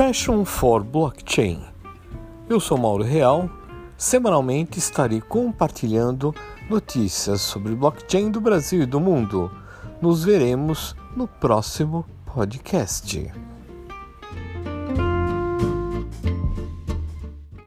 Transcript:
Passion for Blockchain. Eu sou Mauro Real. Semanalmente estarei compartilhando notícias sobre blockchain do Brasil e do mundo. Nos veremos no próximo podcast.